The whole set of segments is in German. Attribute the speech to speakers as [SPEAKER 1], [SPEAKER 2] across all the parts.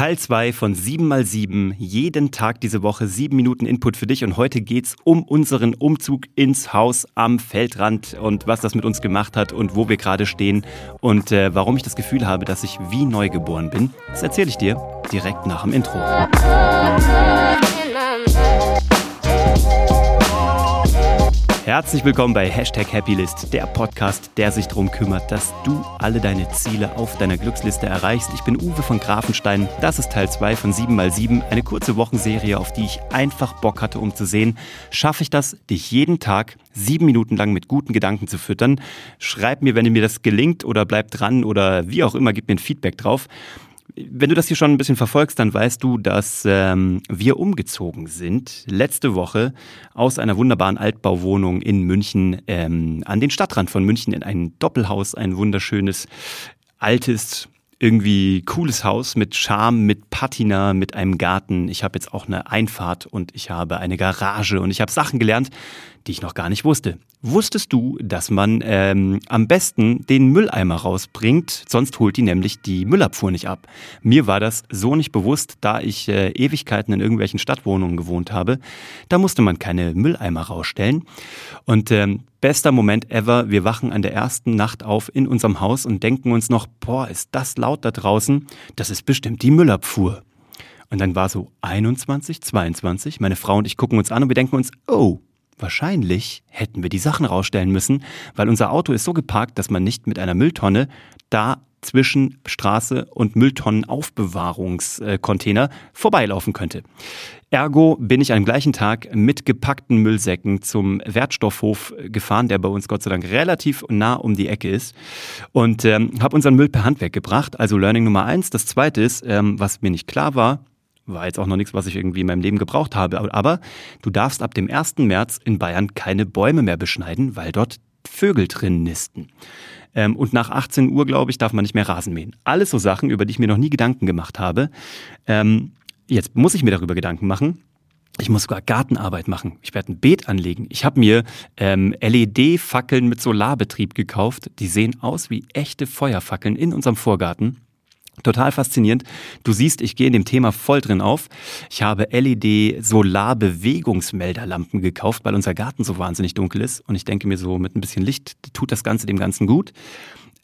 [SPEAKER 1] Teil 2 von 7x7. Jeden Tag diese Woche 7 Minuten Input für dich. Und heute geht's um unseren Umzug ins Haus am Feldrand und was das mit uns gemacht hat und wo wir gerade stehen und äh, warum ich das Gefühl habe, dass ich wie neugeboren bin. Das erzähle ich dir direkt nach dem Intro. Herzlich willkommen bei Hashtag Happylist, der Podcast, der sich darum kümmert, dass du alle deine Ziele auf deiner Glücksliste erreichst. Ich bin Uwe von Grafenstein. Das ist Teil 2 von 7x7, eine kurze Wochenserie, auf die ich einfach Bock hatte, um zu sehen, schaffe ich das, dich jeden Tag sieben Minuten lang mit guten Gedanken zu füttern. Schreib mir, wenn mir das gelingt oder bleib dran oder wie auch immer, gib mir ein Feedback drauf. Wenn du das hier schon ein bisschen verfolgst, dann weißt du, dass ähm, wir umgezogen sind letzte Woche aus einer wunderbaren Altbauwohnung in München ähm, an den Stadtrand von München in ein Doppelhaus, ein wunderschönes altes irgendwie cooles Haus mit Charme, mit Patina, mit einem Garten. Ich habe jetzt auch eine Einfahrt und ich habe eine Garage und ich habe Sachen gelernt, die ich noch gar nicht wusste. Wusstest du, dass man ähm, am besten den Mülleimer rausbringt, sonst holt die nämlich die Müllabfuhr nicht ab? Mir war das so nicht bewusst, da ich äh, Ewigkeiten in irgendwelchen Stadtwohnungen gewohnt habe. Da musste man keine Mülleimer rausstellen. Und ähm, bester Moment ever, wir wachen an der ersten Nacht auf in unserem Haus und denken uns noch, boah, ist das laut da draußen? Das ist bestimmt die Müllabfuhr. Und dann war so 21, 22, meine Frau und ich gucken uns an und wir denken uns, oh, Wahrscheinlich hätten wir die Sachen rausstellen müssen, weil unser Auto ist so geparkt, dass man nicht mit einer Mülltonne da zwischen Straße und Mülltonnenaufbewahrungscontainer vorbeilaufen könnte. Ergo bin ich am gleichen Tag mit gepackten Müllsäcken zum Wertstoffhof gefahren, der bei uns Gott sei Dank relativ nah um die Ecke ist und ähm, habe unseren Müll per Hand weggebracht. Also Learning Nummer eins. Das zweite ist, ähm, was mir nicht klar war, war jetzt auch noch nichts, was ich irgendwie in meinem Leben gebraucht habe. Aber du darfst ab dem 1. März in Bayern keine Bäume mehr beschneiden, weil dort Vögel drin nisten. Ähm, und nach 18 Uhr, glaube ich, darf man nicht mehr Rasen mähen. Alles so Sachen, über die ich mir noch nie Gedanken gemacht habe. Ähm, jetzt muss ich mir darüber Gedanken machen. Ich muss sogar Gartenarbeit machen. Ich werde ein Beet anlegen. Ich habe mir ähm, LED-Fackeln mit Solarbetrieb gekauft. Die sehen aus wie echte Feuerfackeln in unserem Vorgarten. Total faszinierend. Du siehst, ich gehe in dem Thema voll drin auf. Ich habe LED-Solar-Bewegungsmelderlampen gekauft, weil unser Garten so wahnsinnig dunkel ist. Und ich denke mir so, mit ein bisschen Licht tut das Ganze dem Ganzen gut.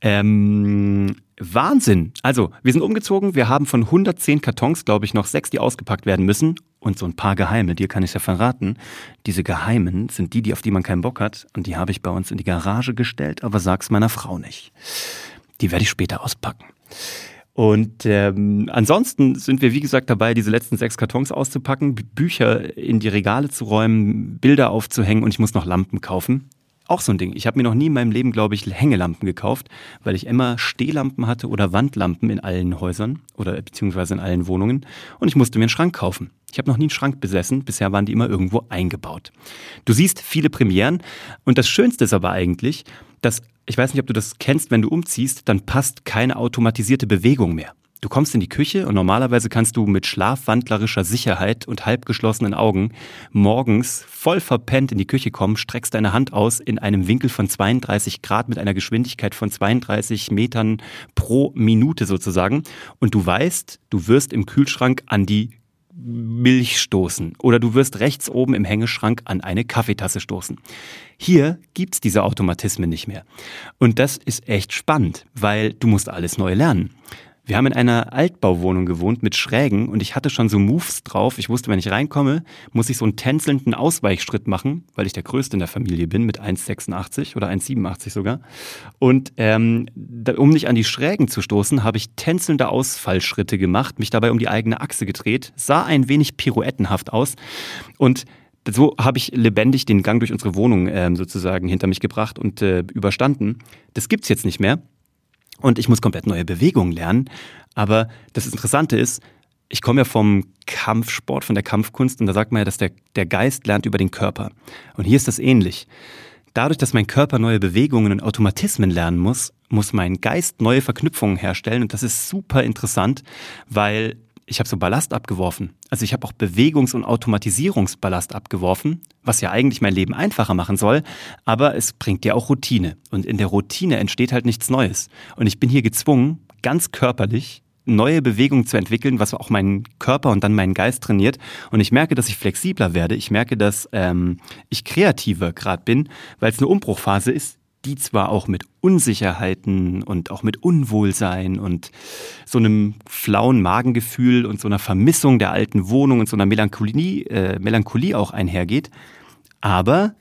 [SPEAKER 1] Ähm, Wahnsinn. Also, wir sind umgezogen. Wir haben von 110 Kartons, glaube ich, noch sechs, die ausgepackt werden müssen. Und so ein paar Geheime, dir kann ich ja verraten. Diese Geheimen sind die, die auf die man keinen Bock hat. Und die habe ich bei uns in die Garage gestellt, aber sag's meiner Frau nicht. Die werde ich später auspacken. Und ähm, ansonsten sind wir, wie gesagt, dabei, diese letzten sechs Kartons auszupacken, Bücher in die Regale zu räumen, Bilder aufzuhängen und ich muss noch Lampen kaufen. Auch so ein Ding. Ich habe mir noch nie in meinem Leben, glaube ich, Hängelampen gekauft, weil ich immer Stehlampen hatte oder Wandlampen in allen Häusern oder beziehungsweise in allen Wohnungen. Und ich musste mir einen Schrank kaufen. Ich habe noch nie einen Schrank besessen, bisher waren die immer irgendwo eingebaut. Du siehst viele Premieren und das Schönste ist aber eigentlich, dass ich weiß nicht, ob du das kennst, wenn du umziehst, dann passt keine automatisierte Bewegung mehr. Du kommst in die Küche und normalerweise kannst du mit schlafwandlerischer Sicherheit und halbgeschlossenen Augen morgens voll verpennt in die Küche kommen, streckst deine Hand aus in einem Winkel von 32 Grad mit einer Geschwindigkeit von 32 Metern pro Minute sozusagen. Und du weißt, du wirst im Kühlschrank an die Milch stoßen oder du wirst rechts oben im Hängeschrank an eine Kaffeetasse stoßen. Hier gibt's diese Automatismen nicht mehr. Und das ist echt spannend, weil du musst alles neu lernen. Wir haben in einer Altbauwohnung gewohnt mit Schrägen und ich hatte schon so Moves drauf. Ich wusste, wenn ich reinkomme, muss ich so einen tänzelnden Ausweichschritt machen, weil ich der Größte in der Familie bin mit 1,86 oder 1,87 sogar. Und ähm, um nicht an die Schrägen zu stoßen, habe ich tänzelnde Ausfallschritte gemacht, mich dabei um die eigene Achse gedreht, sah ein wenig pirouettenhaft aus und so habe ich lebendig den Gang durch unsere Wohnung ähm, sozusagen hinter mich gebracht und äh, überstanden. Das gibt's jetzt nicht mehr. Und ich muss komplett neue Bewegungen lernen. Aber das Interessante ist, ich komme ja vom Kampfsport, von der Kampfkunst und da sagt man ja, dass der, der Geist lernt über den Körper. Und hier ist das ähnlich. Dadurch, dass mein Körper neue Bewegungen und Automatismen lernen muss, muss mein Geist neue Verknüpfungen herstellen. Und das ist super interessant, weil ich habe so Ballast abgeworfen. Also ich habe auch Bewegungs- und Automatisierungsballast abgeworfen, was ja eigentlich mein Leben einfacher machen soll, aber es bringt dir auch Routine. Und in der Routine entsteht halt nichts Neues. Und ich bin hier gezwungen, ganz körperlich neue Bewegungen zu entwickeln, was auch meinen Körper und dann meinen Geist trainiert. Und ich merke, dass ich flexibler werde. Ich merke, dass ähm, ich kreativer gerade bin, weil es eine Umbruchphase ist, die zwar auch mit Unsicherheiten und auch mit Unwohlsein und so einem flauen Magengefühl und so einer Vermissung der alten Wohnung und so einer Melancholie, äh, Melancholie auch einhergeht, aber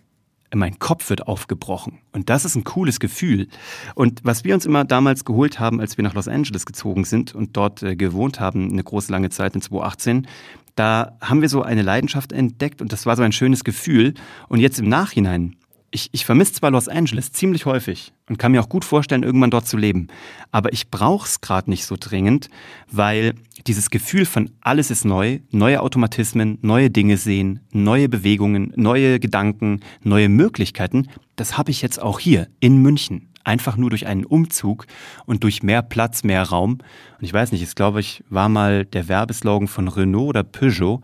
[SPEAKER 1] mein Kopf wird aufgebrochen. Und das ist ein cooles Gefühl. Und was wir uns immer damals geholt haben, als wir nach Los Angeles gezogen sind und dort äh, gewohnt haben, eine große lange Zeit in 2018, da haben wir so eine Leidenschaft entdeckt und das war so ein schönes Gefühl. Und jetzt im Nachhinein ich, ich vermisse zwar Los Angeles ziemlich häufig und kann mir auch gut vorstellen, irgendwann dort zu leben, aber ich brauche es gerade nicht so dringend, weil dieses Gefühl von alles ist neu, neue Automatismen, neue Dinge sehen, neue Bewegungen, neue Gedanken, neue Möglichkeiten, das habe ich jetzt auch hier in München. Einfach nur durch einen Umzug und durch mehr Platz, mehr Raum. Und ich weiß nicht, es glaube ich, war mal der Werbeslogan von Renault oder Peugeot,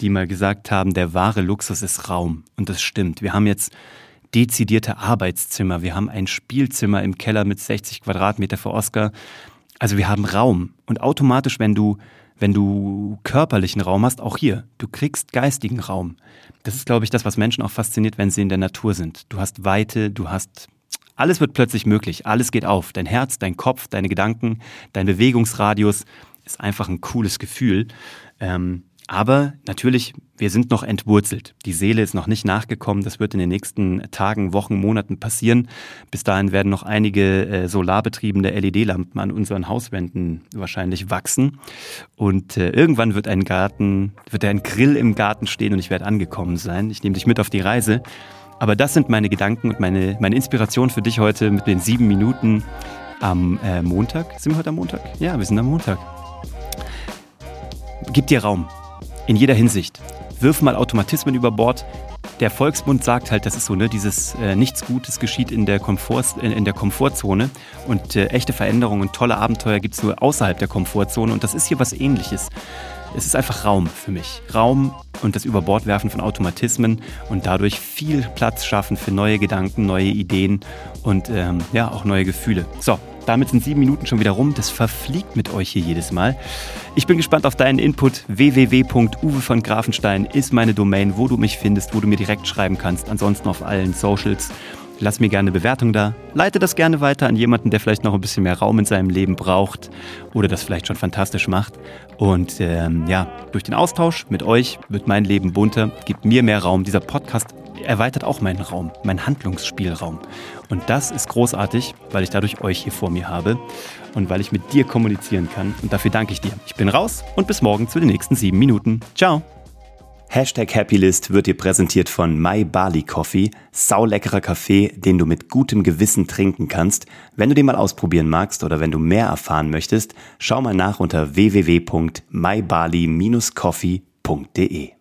[SPEAKER 1] die mal gesagt haben, der wahre Luxus ist Raum. Und das stimmt. Wir haben jetzt dezidierte Arbeitszimmer. Wir haben ein Spielzimmer im Keller mit 60 Quadratmeter für Oscar. Also wir haben Raum. Und automatisch, wenn du, wenn du körperlichen Raum hast, auch hier, du kriegst geistigen Raum. Das ist, glaube ich, das, was Menschen auch fasziniert, wenn sie in der Natur sind. Du hast Weite, du hast alles wird plötzlich möglich. Alles geht auf. Dein Herz, dein Kopf, deine Gedanken, dein Bewegungsradius ist einfach ein cooles Gefühl. Ähm, aber natürlich, wir sind noch entwurzelt. Die Seele ist noch nicht nachgekommen. Das wird in den nächsten Tagen, Wochen, Monaten passieren. Bis dahin werden noch einige äh, solarbetriebene LED-Lampen an unseren Hauswänden wahrscheinlich wachsen. Und äh, irgendwann wird ein Garten, wird ein Grill im Garten stehen und ich werde angekommen sein. Ich nehme dich mit auf die Reise. Aber das sind meine Gedanken und meine, meine Inspiration für dich heute mit den sieben Minuten am äh, Montag. Sind wir heute am Montag? Ja, wir sind am Montag. Gib dir Raum in jeder Hinsicht. Wirf mal Automatismen über Bord. Der Volksmund sagt halt, das ist so, ne, dieses äh, nichts Gutes geschieht in der, Komfort, in, in der Komfortzone und äh, echte Veränderungen und tolle Abenteuer gibt es nur außerhalb der Komfortzone und das ist hier was ähnliches. Es ist einfach Raum für mich. Raum und das Überbordwerfen von Automatismen und dadurch viel Platz schaffen für neue Gedanken, neue Ideen und ähm, ja, auch neue Gefühle. So, damit sind sieben Minuten schon wieder rum. Das verfliegt mit euch hier jedes Mal. Ich bin gespannt auf deinen Input. www.uwe von Grafenstein ist meine Domain, wo du mich findest, wo du mir direkt schreiben kannst. Ansonsten auf allen Socials. Lass mir gerne eine Bewertung da. Leite das gerne weiter an jemanden, der vielleicht noch ein bisschen mehr Raum in seinem Leben braucht oder das vielleicht schon fantastisch macht. Und ähm, ja, durch den Austausch mit euch wird mein Leben bunter, gibt mir mehr Raum. Dieser Podcast erweitert auch meinen Raum, meinen Handlungsspielraum. Und das ist großartig, weil ich dadurch euch hier vor mir habe und weil ich mit dir kommunizieren kann. Und dafür danke ich dir. Ich bin raus und bis morgen zu den nächsten sieben Minuten. Ciao. Hashtag Happylist wird dir präsentiert von My Bali Coffee, sauleckerer Kaffee, den du mit gutem Gewissen trinken kannst. Wenn du den mal ausprobieren magst oder wenn du mehr erfahren möchtest, schau mal nach unter www.mybali-coffee.de.